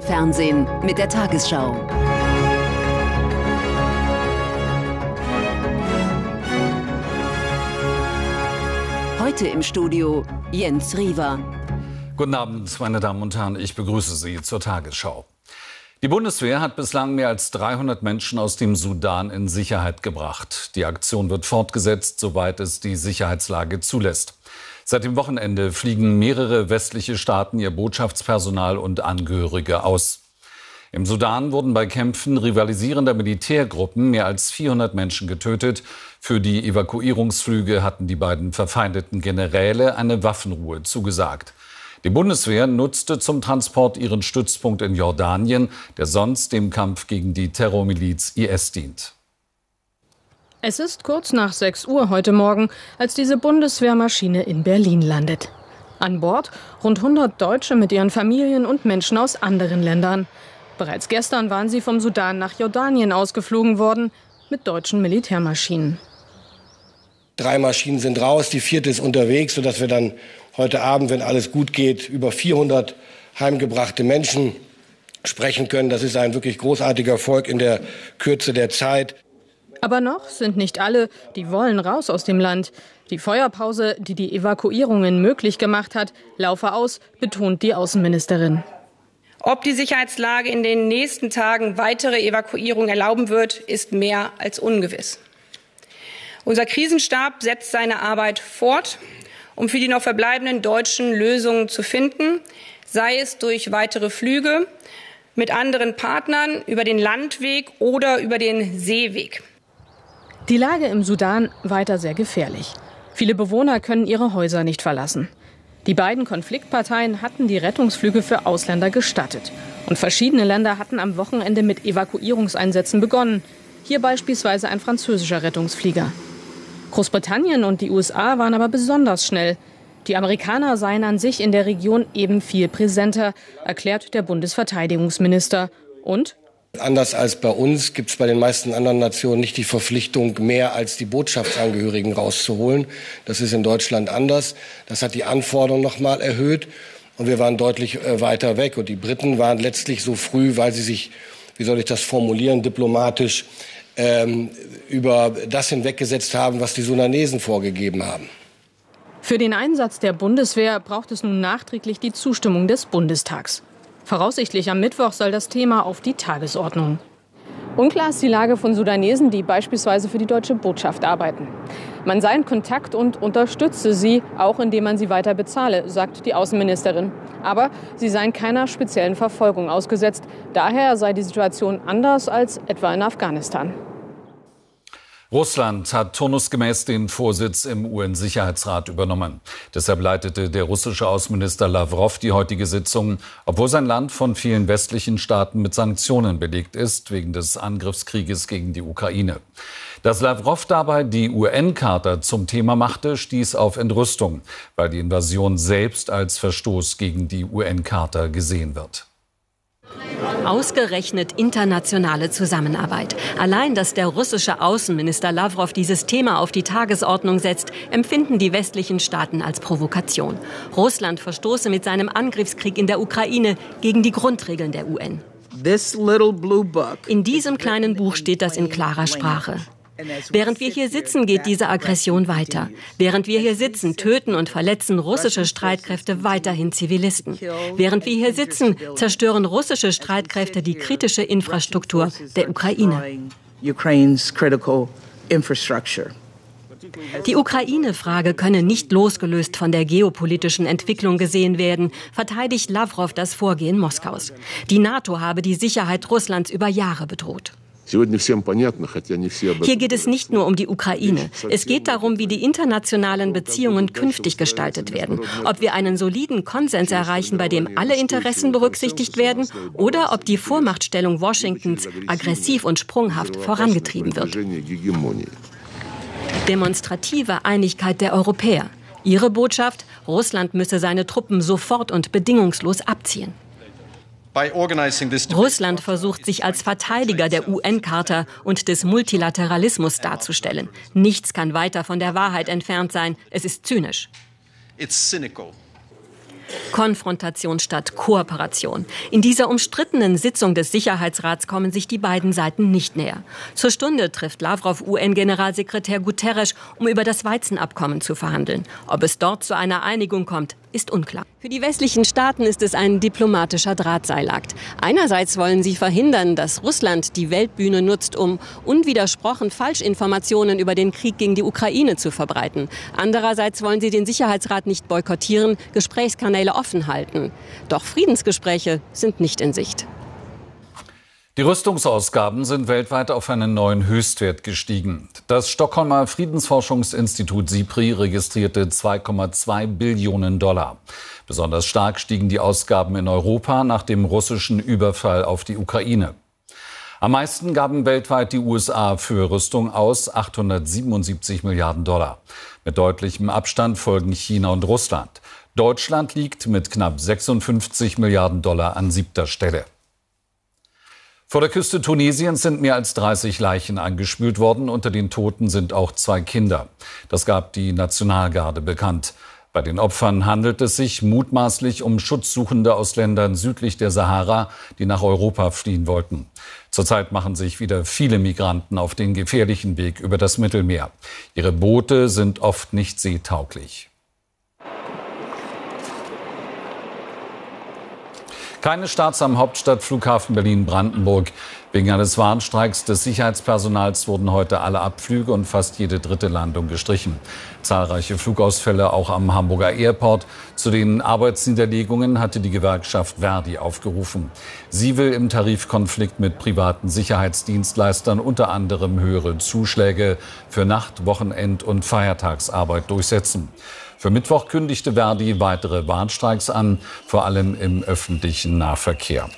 Fernsehen mit der Tagesschau. Heute im Studio Jens Riewer. Guten Abend, meine Damen und Herren. Ich begrüße Sie zur Tagesschau. Die Bundeswehr hat bislang mehr als 300 Menschen aus dem Sudan in Sicherheit gebracht. Die Aktion wird fortgesetzt, soweit es die Sicherheitslage zulässt. Seit dem Wochenende fliegen mehrere westliche Staaten ihr Botschaftspersonal und Angehörige aus. Im Sudan wurden bei Kämpfen rivalisierender Militärgruppen mehr als 400 Menschen getötet. Für die Evakuierungsflüge hatten die beiden verfeindeten Generäle eine Waffenruhe zugesagt. Die Bundeswehr nutzte zum Transport ihren Stützpunkt in Jordanien, der sonst dem Kampf gegen die Terrormiliz IS dient. Es ist kurz nach 6 Uhr heute Morgen, als diese Bundeswehrmaschine in Berlin landet. An Bord rund 100 Deutsche mit ihren Familien und Menschen aus anderen Ländern. Bereits gestern waren sie vom Sudan nach Jordanien ausgeflogen worden mit deutschen Militärmaschinen. Drei Maschinen sind raus, die vierte ist unterwegs, sodass wir dann heute Abend, wenn alles gut geht, über 400 heimgebrachte Menschen sprechen können. Das ist ein wirklich großartiger Erfolg in der Kürze der Zeit. Aber noch sind nicht alle, die wollen raus aus dem Land. Die Feuerpause, die die Evakuierungen möglich gemacht hat, laufe aus, betont die Außenministerin. Ob die Sicherheitslage in den nächsten Tagen weitere Evakuierungen erlauben wird, ist mehr als ungewiss. Unser Krisenstab setzt seine Arbeit fort, um für die noch verbleibenden Deutschen Lösungen zu finden, sei es durch weitere Flüge mit anderen Partnern über den Landweg oder über den Seeweg. Die Lage im Sudan weiter sehr gefährlich. Viele Bewohner können ihre Häuser nicht verlassen. Die beiden Konfliktparteien hatten die Rettungsflüge für Ausländer gestattet. Und verschiedene Länder hatten am Wochenende mit Evakuierungseinsätzen begonnen. Hier beispielsweise ein französischer Rettungsflieger. Großbritannien und die USA waren aber besonders schnell. Die Amerikaner seien an sich in der Region eben viel präsenter, erklärt der Bundesverteidigungsminister. Und Anders als bei uns gibt es bei den meisten anderen Nationen nicht die Verpflichtung, mehr als die Botschaftsangehörigen rauszuholen. Das ist in Deutschland anders. Das hat die Anforderungen noch mal erhöht. Und wir waren deutlich äh, weiter weg. Und die Briten waren letztlich so früh, weil sie sich, wie soll ich das formulieren, diplomatisch ähm, über das hinweggesetzt haben, was die Sudanesen vorgegeben haben. Für den Einsatz der Bundeswehr braucht es nun nachträglich die Zustimmung des Bundestags. Voraussichtlich am Mittwoch soll das Thema auf die Tagesordnung. Unklar ist die Lage von Sudanesen, die beispielsweise für die deutsche Botschaft arbeiten. Man sei in Kontakt und unterstütze sie, auch indem man sie weiter bezahle, sagt die Außenministerin. Aber sie seien keiner speziellen Verfolgung ausgesetzt. Daher sei die Situation anders als etwa in Afghanistan. Russland hat turnusgemäß den Vorsitz im UN-Sicherheitsrat übernommen. Deshalb leitete der russische Außenminister Lavrov die heutige Sitzung, obwohl sein Land von vielen westlichen Staaten mit Sanktionen belegt ist, wegen des Angriffskrieges gegen die Ukraine. Dass Lavrov dabei die UN-Charta zum Thema machte, stieß auf Entrüstung, weil die Invasion selbst als Verstoß gegen die UN-Charta gesehen wird. Ausgerechnet internationale Zusammenarbeit. Allein, dass der russische Außenminister Lavrov dieses Thema auf die Tagesordnung setzt, empfinden die westlichen Staaten als Provokation. Russland verstoße mit seinem Angriffskrieg in der Ukraine gegen die Grundregeln der UN. In diesem kleinen Buch steht das in klarer Sprache. Während wir hier sitzen, geht diese Aggression weiter. Während wir hier sitzen, töten und verletzen russische Streitkräfte weiterhin Zivilisten. Während wir hier sitzen, zerstören russische Streitkräfte die kritische Infrastruktur der Ukraine. Die Ukraine-Frage könne nicht losgelöst von der geopolitischen Entwicklung gesehen werden, verteidigt Lavrov das Vorgehen Moskaus. Die NATO habe die Sicherheit Russlands über Jahre bedroht. Hier geht es nicht nur um die Ukraine. Es geht darum, wie die internationalen Beziehungen künftig gestaltet werden. Ob wir einen soliden Konsens erreichen, bei dem alle Interessen berücksichtigt werden, oder ob die Vormachtstellung Washingtons aggressiv und sprunghaft vorangetrieben wird. Demonstrative Einigkeit der Europäer. Ihre Botschaft, Russland müsse seine Truppen sofort und bedingungslos abziehen. Russland versucht sich als Verteidiger der UN-Charta und des Multilateralismus darzustellen. Nichts kann weiter von der Wahrheit entfernt sein. Es ist zynisch. Konfrontation statt Kooperation. In dieser umstrittenen Sitzung des Sicherheitsrats kommen sich die beiden Seiten nicht näher. Zur Stunde trifft Lavrov UN-Generalsekretär Guterres, um über das Weizenabkommen zu verhandeln. Ob es dort zu einer Einigung kommt, ist unklar. Für die westlichen Staaten ist es ein diplomatischer Drahtseilakt. Einerseits wollen sie verhindern, dass Russland die Weltbühne nutzt, um unwidersprochen Falschinformationen über den Krieg gegen die Ukraine zu verbreiten. Andererseits wollen sie den Sicherheitsrat nicht boykottieren, Gesprächskanäle offen halten. Doch Friedensgespräche sind nicht in Sicht. Die Rüstungsausgaben sind weltweit auf einen neuen Höchstwert gestiegen. Das Stockholmer Friedensforschungsinstitut SIPRI registrierte 2,2 Billionen Dollar. Besonders stark stiegen die Ausgaben in Europa nach dem russischen Überfall auf die Ukraine. Am meisten gaben weltweit die USA für Rüstung aus, 877 Milliarden Dollar. Mit deutlichem Abstand folgen China und Russland. Deutschland liegt mit knapp 56 Milliarden Dollar an siebter Stelle. Vor der Küste Tunesiens sind mehr als 30 Leichen angespült worden. Unter den Toten sind auch zwei Kinder. Das gab die Nationalgarde bekannt. Bei den Opfern handelt es sich mutmaßlich um Schutzsuchende aus Ländern südlich der Sahara, die nach Europa fliehen wollten. Zurzeit machen sich wieder viele Migranten auf den gefährlichen Weg über das Mittelmeer. Ihre Boote sind oft nicht seetauglich. Keine Starts am Hauptstadtflughafen Berlin-Brandenburg. Wegen eines Warnstreiks des Sicherheitspersonals wurden heute alle Abflüge und fast jede dritte Landung gestrichen. Zahlreiche Flugausfälle auch am Hamburger Airport. Zu den Arbeitsniederlegungen hatte die Gewerkschaft Verdi aufgerufen. Sie will im Tarifkonflikt mit privaten Sicherheitsdienstleistern unter anderem höhere Zuschläge für Nacht-, Wochenend- und Feiertagsarbeit durchsetzen. Für Mittwoch kündigte Verdi weitere Warnstreiks an, vor allem im öffentlichen Nahverkehr.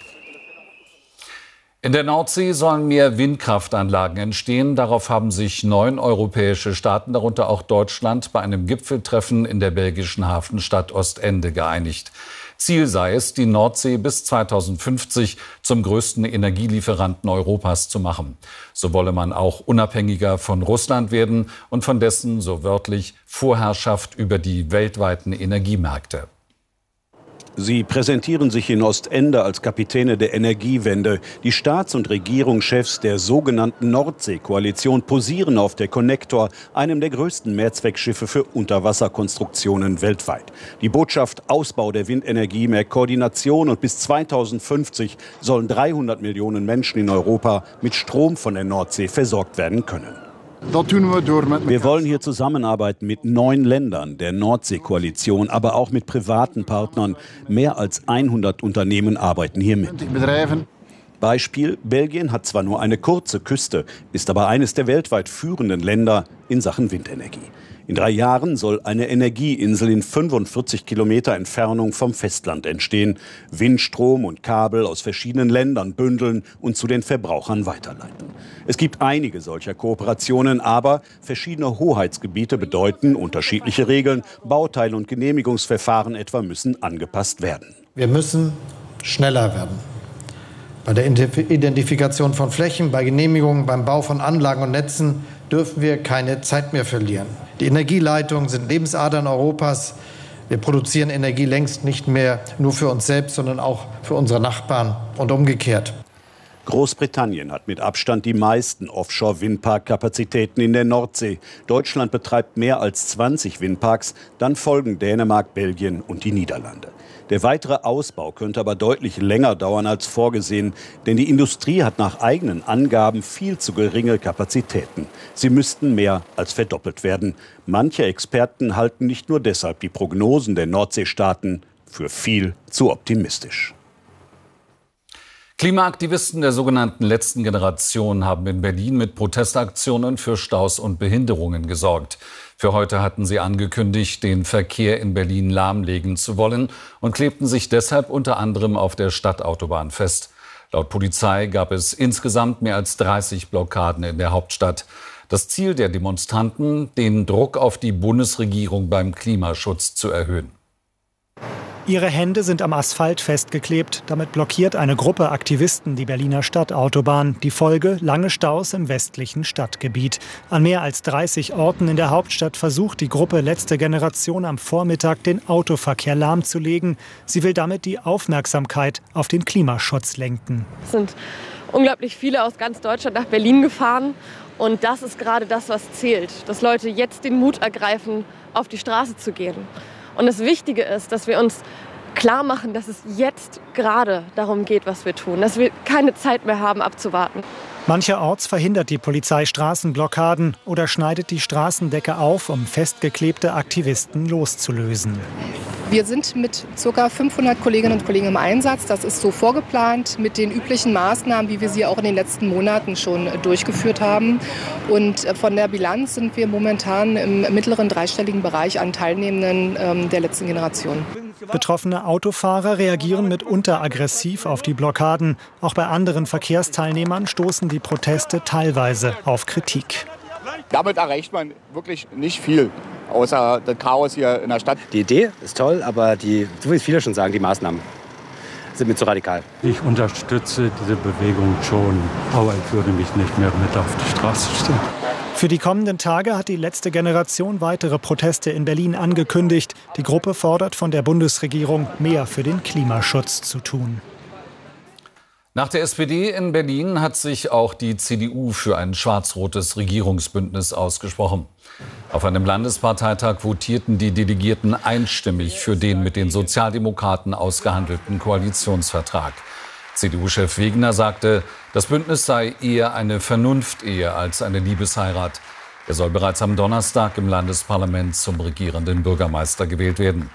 In der Nordsee sollen mehr Windkraftanlagen entstehen. Darauf haben sich neun europäische Staaten, darunter auch Deutschland, bei einem Gipfeltreffen in der belgischen Hafenstadt Ostende geeinigt. Ziel sei es, die Nordsee bis 2050 zum größten Energielieferanten Europas zu machen. So wolle man auch unabhängiger von Russland werden und von dessen, so wörtlich, Vorherrschaft über die weltweiten Energiemärkte. Sie präsentieren sich in Ostende als Kapitäne der Energiewende. Die Staats- und Regierungschefs der sogenannten Nordsee-Koalition posieren auf der Connector, einem der größten Mehrzweckschiffe für Unterwasserkonstruktionen weltweit. Die Botschaft Ausbau der Windenergie, mehr Koordination und bis 2050 sollen 300 Millionen Menschen in Europa mit Strom von der Nordsee versorgt werden können. Wir wollen hier zusammenarbeiten mit neun Ländern der Nordsee-Koalition, aber auch mit privaten Partnern. Mehr als 100 Unternehmen arbeiten hier mit. Beispiel, Belgien hat zwar nur eine kurze Küste, ist aber eines der weltweit führenden Länder in Sachen Windenergie. In drei Jahren soll eine Energieinsel in 45 Kilometer Entfernung vom Festland entstehen, Windstrom und Kabel aus verschiedenen Ländern bündeln und zu den Verbrauchern weiterleiten. Es gibt einige solcher Kooperationen, aber verschiedene Hoheitsgebiete bedeuten unterschiedliche Regeln, Bauteile und Genehmigungsverfahren etwa müssen angepasst werden. Wir müssen schneller werden. Bei der Identifikation von Flächen, bei Genehmigungen, beim Bau von Anlagen und Netzen dürfen wir keine Zeit mehr verlieren. Die Energieleitungen sind Lebensadern Europas. Wir produzieren Energie längst nicht mehr nur für uns selbst, sondern auch für unsere Nachbarn und umgekehrt. Großbritannien hat mit Abstand die meisten Offshore-Windparkkapazitäten in der Nordsee. Deutschland betreibt mehr als 20 Windparks, dann folgen Dänemark, Belgien und die Niederlande. Der weitere Ausbau könnte aber deutlich länger dauern als vorgesehen, denn die Industrie hat nach eigenen Angaben viel zu geringe Kapazitäten. Sie müssten mehr als verdoppelt werden. Manche Experten halten nicht nur deshalb die Prognosen der Nordseestaaten für viel zu optimistisch. Klimaaktivisten der sogenannten letzten Generation haben in Berlin mit Protestaktionen für Staus und Behinderungen gesorgt. Für heute hatten sie angekündigt, den Verkehr in Berlin lahmlegen zu wollen und klebten sich deshalb unter anderem auf der Stadtautobahn fest. Laut Polizei gab es insgesamt mehr als 30 Blockaden in der Hauptstadt. Das Ziel der Demonstranten, den Druck auf die Bundesregierung beim Klimaschutz zu erhöhen. Ihre Hände sind am Asphalt festgeklebt. Damit blockiert eine Gruppe Aktivisten die Berliner Stadtautobahn. Die Folge lange Staus im westlichen Stadtgebiet. An mehr als 30 Orten in der Hauptstadt versucht die Gruppe Letzte Generation am Vormittag den Autoverkehr lahmzulegen. Sie will damit die Aufmerksamkeit auf den Klimaschutz lenken. Es sind unglaublich viele aus ganz Deutschland nach Berlin gefahren. Und das ist gerade das, was zählt. Dass Leute jetzt den Mut ergreifen, auf die Straße zu gehen. Und das Wichtige ist, dass wir uns klar machen, dass es jetzt gerade darum geht, was wir tun, dass wir keine Zeit mehr haben abzuwarten. Mancherorts verhindert die Polizei Straßenblockaden oder schneidet die Straßendecke auf, um festgeklebte Aktivisten loszulösen. Wir sind mit ca. 500 Kolleginnen und Kollegen im Einsatz. Das ist so vorgeplant mit den üblichen Maßnahmen, wie wir sie auch in den letzten Monaten schon durchgeführt haben. Und äh, von der Bilanz sind wir momentan im mittleren dreistelligen Bereich an Teilnehmenden ähm, der letzten Generation. Betroffene Autofahrer reagieren mitunter aggressiv auf die Blockaden. Auch bei anderen Verkehrsteilnehmern stoßen die Proteste teilweise auf Kritik. Damit erreicht man wirklich nicht viel, außer das Chaos hier in der Stadt. Die Idee ist toll, aber die, so wie es viele schon sagen, die Maßnahmen sind mir zu radikal. Ich unterstütze diese Bewegung schon, aber ich würde mich nicht mehr mit auf die Straße stellen. Für die kommenden Tage hat die letzte Generation weitere Proteste in Berlin angekündigt. Die Gruppe fordert von der Bundesregierung, mehr für den Klimaschutz zu tun. Nach der SPD in Berlin hat sich auch die CDU für ein schwarz-rotes Regierungsbündnis ausgesprochen. Auf einem Landesparteitag votierten die Delegierten einstimmig für den mit den Sozialdemokraten ausgehandelten Koalitionsvertrag. CDU-Chef Wegener sagte, das Bündnis sei eher eine Vernunftehe als eine Liebesheirat. Er soll bereits am Donnerstag im Landesparlament zum regierenden Bürgermeister gewählt werden.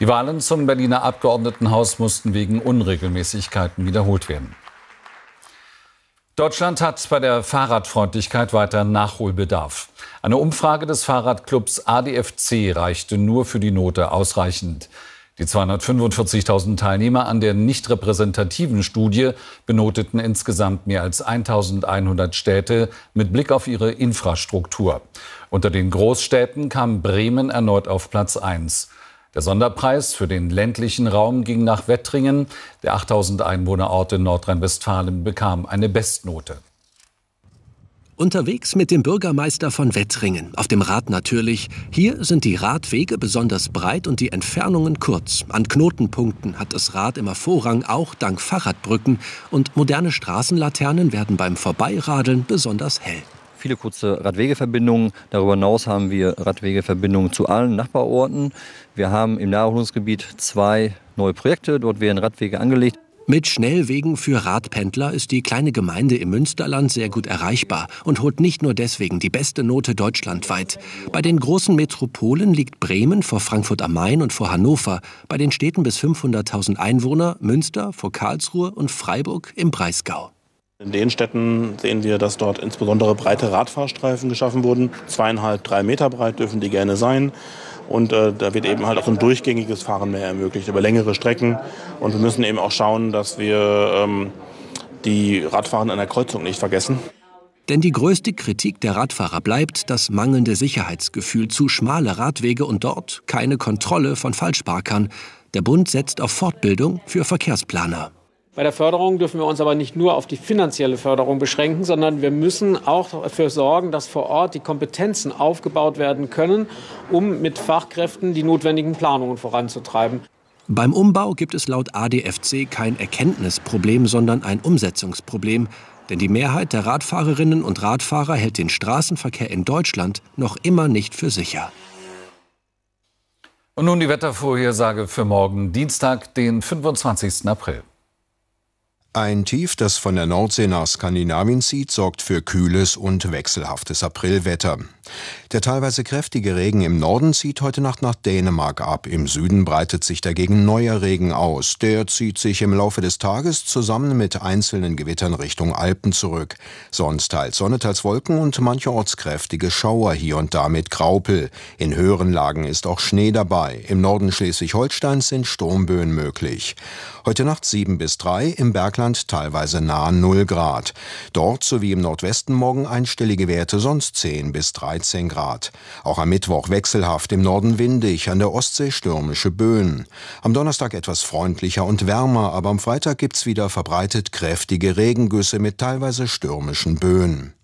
Die Wahlen zum Berliner Abgeordnetenhaus mussten wegen Unregelmäßigkeiten wiederholt werden. Deutschland hat bei der Fahrradfreundlichkeit weiter Nachholbedarf. Eine Umfrage des Fahrradclubs ADFC reichte nur für die Note ausreichend. Die 245.000 Teilnehmer an der nicht repräsentativen Studie benoteten insgesamt mehr als 1.100 Städte mit Blick auf ihre Infrastruktur. Unter den Großstädten kam Bremen erneut auf Platz 1. Der Sonderpreis für den ländlichen Raum ging nach Wettringen. Der 8000 Einwohnerort in Nordrhein-Westfalen bekam eine Bestnote. Unterwegs mit dem Bürgermeister von Wettringen, auf dem Rad natürlich. Hier sind die Radwege besonders breit und die Entfernungen kurz. An Knotenpunkten hat das Rad immer Vorrang, auch dank Fahrradbrücken. Und moderne Straßenlaternen werden beim Vorbeiradeln besonders hell viele kurze Radwegeverbindungen. Darüber hinaus haben wir Radwegeverbindungen zu allen Nachbarorten. Wir haben im Naherholungsgebiet zwei neue Projekte. Dort werden Radwege angelegt. Mit Schnellwegen für Radpendler ist die kleine Gemeinde im Münsterland sehr gut erreichbar und holt nicht nur deswegen die beste Note deutschlandweit. Bei den großen Metropolen liegt Bremen vor Frankfurt am Main und vor Hannover, bei den Städten bis 500.000 Einwohner Münster vor Karlsruhe und Freiburg im Breisgau. In den Städten sehen wir, dass dort insbesondere breite Radfahrstreifen geschaffen wurden. Zweieinhalb, drei Meter breit dürfen die gerne sein. Und äh, da wird eben halt auch ein durchgängiges Fahren mehr ermöglicht über längere Strecken. Und wir müssen eben auch schauen, dass wir ähm, die Radfahrer an der Kreuzung nicht vergessen. Denn die größte Kritik der Radfahrer bleibt das mangelnde Sicherheitsgefühl, zu schmale Radwege und dort keine Kontrolle von Falschparkern. Der Bund setzt auf Fortbildung für Verkehrsplaner. Bei der Förderung dürfen wir uns aber nicht nur auf die finanzielle Förderung beschränken, sondern wir müssen auch dafür sorgen, dass vor Ort die Kompetenzen aufgebaut werden können, um mit Fachkräften die notwendigen Planungen voranzutreiben. Beim Umbau gibt es laut ADFC kein Erkenntnisproblem, sondern ein Umsetzungsproblem. Denn die Mehrheit der Radfahrerinnen und Radfahrer hält den Straßenverkehr in Deutschland noch immer nicht für sicher. Und nun die Wettervorhersage für morgen, Dienstag, den 25. April. Ein Tief, das von der Nordsee nach Skandinavien zieht, sorgt für kühles und wechselhaftes Aprilwetter. Der teilweise kräftige Regen im Norden zieht heute Nacht nach Dänemark ab. Im Süden breitet sich dagegen neuer Regen aus. Der zieht sich im Laufe des Tages zusammen mit einzelnen Gewittern Richtung Alpen zurück. Sonst teils Sonne, teils Wolken und mancherorts kräftige Schauer hier und da mit Graupel. In höheren Lagen ist auch Schnee dabei. Im Norden Schleswig-Holsteins sind Sturmböen möglich. Heute Nacht 7 bis 3, im Bergland Bergland teilweise nahe 0 Grad. Dort sowie im Nordwesten morgen einstellige Werte, sonst 10 bis 13 Grad. Auch am Mittwoch wechselhaft, im Norden windig, an der Ostsee stürmische Böen. Am Donnerstag etwas freundlicher und wärmer, aber am Freitag gibt's wieder verbreitet kräftige Regengüsse mit teilweise stürmischen Böen.